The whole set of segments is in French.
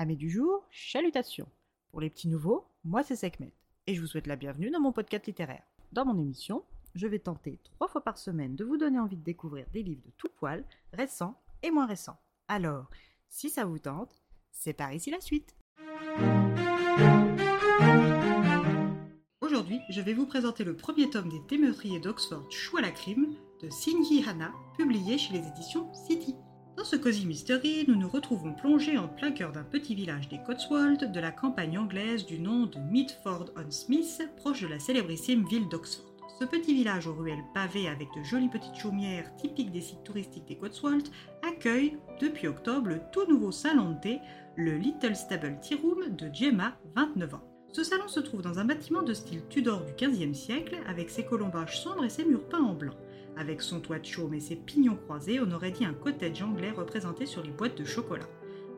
Amis du jour, chalutations. Pour les petits nouveaux, moi c'est Sekhmet et je vous souhaite la bienvenue dans mon podcast littéraire. Dans mon émission, je vais tenter trois fois par semaine de vous donner envie de découvrir des livres de tout poil, récents et moins récents. Alors, si ça vous tente, c'est par ici la suite. Aujourd'hui, je vais vous présenter le premier tome des Témeuriers d'Oxford Chou à la crime de Sinji Hana, publié chez les éditions City. Dans ce Cozy Mystery, nous nous retrouvons plongés en plein cœur d'un petit village des Cotswolds de la campagne anglaise du nom de Mitford-on-Smith, proche de la célébrissime ville d'Oxford. Ce petit village aux ruelles pavées avec de jolies petites chaumières typiques des sites touristiques des Cotswolds accueille depuis octobre le tout nouveau salon de thé, le Little Stable Tea Room de Gemma, 29 ans. Ce salon se trouve dans un bâtiment de style Tudor du XVe siècle avec ses colombages sombres et ses murs peints en blanc. Avec son toit de chaume et ses pignons croisés, on aurait dit un cottage anglais représenté sur les boîtes de chocolat.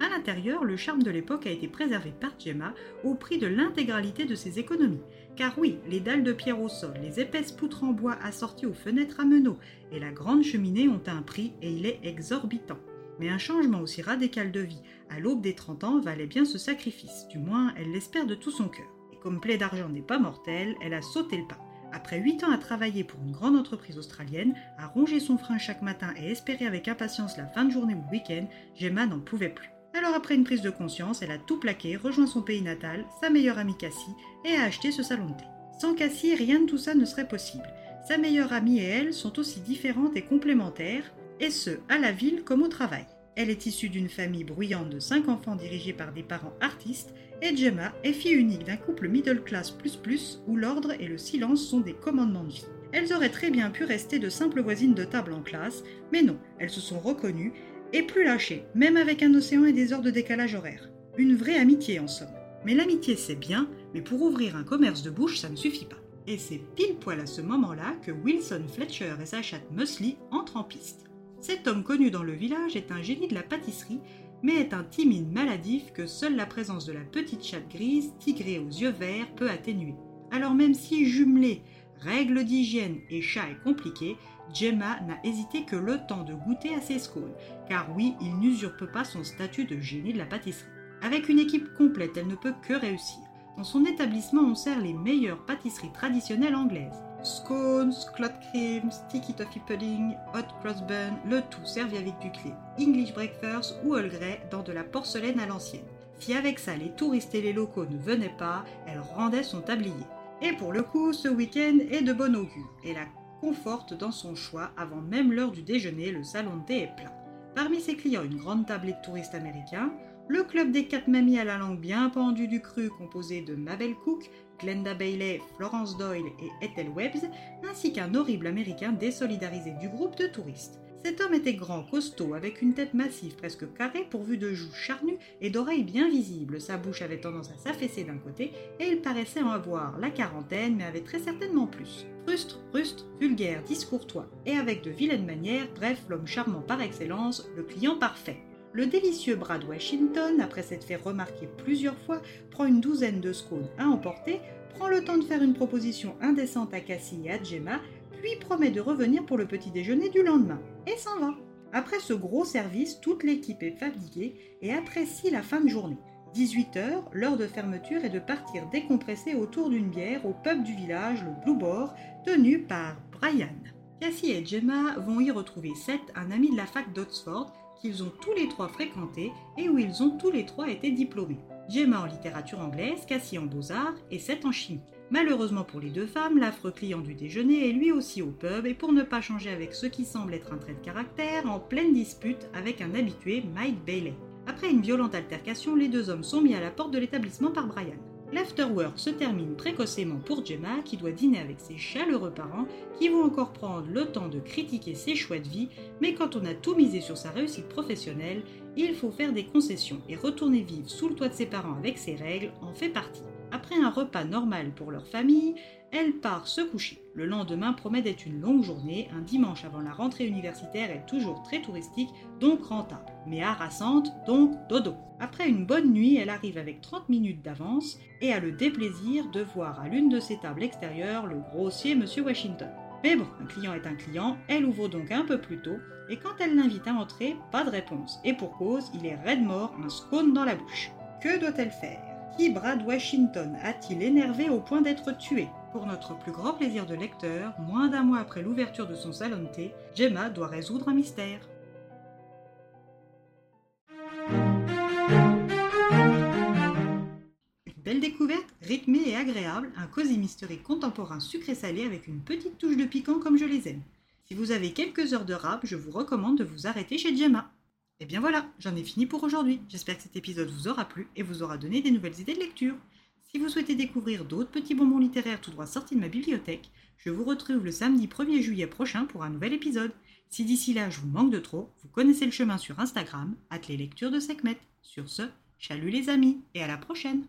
À l'intérieur, le charme de l'époque a été préservé par Gemma au prix de l'intégralité de ses économies. Car oui, les dalles de pierre au sol, les épaisses poutres en bois assorties aux fenêtres à meneaux et la grande cheminée ont un prix et il est exorbitant. Mais un changement aussi radical de vie à l'aube des 30 ans valait bien ce sacrifice, du moins elle l'espère de tout son cœur. Et comme plaie d'argent n'est pas mortelle, elle a sauté le pas. Après 8 ans à travailler pour une grande entreprise australienne, à ronger son frein chaque matin et espérer avec impatience la fin de journée ou le week-end, Gemma n'en pouvait plus. Alors après une prise de conscience, elle a tout plaqué, rejoint son pays natal, sa meilleure amie Cassie, et a acheté ce salon de thé. Sans Cassie, rien de tout ça ne serait possible. Sa meilleure amie et elle sont aussi différentes et complémentaires, et ce, à la ville comme au travail. Elle est issue d'une famille bruyante de 5 enfants dirigés par des parents artistes, et Gemma est fille unique d'un couple middle class plus plus où l'ordre et le silence sont des commandements de vie. Elles auraient très bien pu rester de simples voisines de table en classe, mais non, elles se sont reconnues et plus lâchées, même avec un océan et des heures de décalage horaire. Une vraie amitié en somme. Mais l'amitié c'est bien, mais pour ouvrir un commerce de bouche ça ne suffit pas. Et c'est pile poil à ce moment-là que Wilson Fletcher et sa chatte Muesli entrent en piste. Cet homme connu dans le village est un génie de la pâtisserie, mais est un timide maladif que seule la présence de la petite chatte grise, tigrée aux yeux verts, peut atténuer. Alors même si jumelé, règles d'hygiène et chat est compliqué, Gemma n'a hésité que le temps de goûter à ses scones, car oui, il n'usurpe pas son statut de génie de la pâtisserie. Avec une équipe complète, elle ne peut que réussir. Dans son établissement, on sert les meilleures pâtisseries traditionnelles anglaises. Scones, clot cream, sticky toffee pudding, hot cross bun, le tout servi avec du clé, English breakfast ou Earl Grey dans de la porcelaine à l'ancienne. Si avec ça les touristes et les locaux ne venaient pas, elle rendait son tablier. Et pour le coup, ce week-end est de bon augure et la conforte dans son choix avant même l'heure du déjeuner, le salon de thé est plein. Parmi ses clients, une grande tablée de touristes américains, le club des quatre mamies à la langue bien pendue du cru composé de Mabel Cook, Glenda Bailey, Florence Doyle et Ethel Webbs, ainsi qu'un horrible américain désolidarisé du groupe de touristes. Cet homme était grand, costaud, avec une tête massive presque carrée pourvue de joues charnues et d'oreilles bien visibles. Sa bouche avait tendance à s'affaisser d'un côté et il paraissait en avoir la quarantaine, mais avait très certainement plus. Frustre, rustre, vulgaire, discourtois et avec de vilaines manières, bref, l'homme charmant par excellence, le client parfait. Le délicieux Brad Washington, après s'être fait remarquer plusieurs fois, prend une douzaine de scones à emporter, prend le temps de faire une proposition indécente à Cassie et à Gemma, puis promet de revenir pour le petit déjeuner du lendemain, et s'en va. Après ce gros service, toute l'équipe est fatiguée et apprécie la fin de journée. 18h, l'heure de fermeture est de partir décompresser autour d'une bière au pub du village, le Blue Boar, tenu par Brian. Cassie et Gemma vont y retrouver Seth, un ami de la fac d'Oxford, qu'ils ont tous les trois fréquenté et où ils ont tous les trois été diplômés. Gemma en littérature anglaise, Cassie en beaux-arts et Seth en chimie. Malheureusement pour les deux femmes, l'affreux client du déjeuner est lui aussi au pub et pour ne pas changer avec ce qui semble être un trait de caractère, en pleine dispute avec un habitué, Mike Bailey. Après une violente altercation, les deux hommes sont mis à la porte de l'établissement par Brian. L'afterwork se termine précocement pour Gemma qui doit dîner avec ses chaleureux parents qui vont encore prendre le temps de critiquer ses choix de vie, mais quand on a tout misé sur sa réussite professionnelle, il faut faire des concessions et retourner vivre sous le toit de ses parents avec ses règles en fait partie. Après un repas normal pour leur famille, elle part se coucher. Le lendemain promet d'être une longue journée, un dimanche avant la rentrée universitaire est toujours très touristique, donc rentable, mais harassante, donc dodo. Après une bonne nuit, elle arrive avec 30 minutes d'avance et a le déplaisir de voir à l'une de ses tables extérieures le grossier Monsieur Washington. Mais bon, un client est un client, elle ouvre donc un peu plus tôt, et quand elle l'invite à entrer, pas de réponse. Et pour cause, il est raide mort, un scone dans la bouche. Que doit-elle faire? Qui Brad Washington a-t-il énervé au point d'être tué Pour notre plus grand plaisir de lecteur, moins d'un mois après l'ouverture de son salon de thé, Gemma doit résoudre un mystère. Une belle découverte, rythmée et agréable, un cosy mystery contemporain sucré-salé avec une petite touche de piquant comme je les aime. Si vous avez quelques heures de rap, je vous recommande de vous arrêter chez Gemma. Et bien voilà, j'en ai fini pour aujourd'hui. J'espère que cet épisode vous aura plu et vous aura donné des nouvelles idées de lecture. Si vous souhaitez découvrir d'autres petits bonbons littéraires tout droit sortis de ma bibliothèque, je vous retrouve le samedi 1er juillet prochain pour un nouvel épisode. Si d'ici là je vous manque de trop, vous connaissez le chemin sur Instagram, les lectures de Sekhmet. Sur ce, chalut les amis et à la prochaine!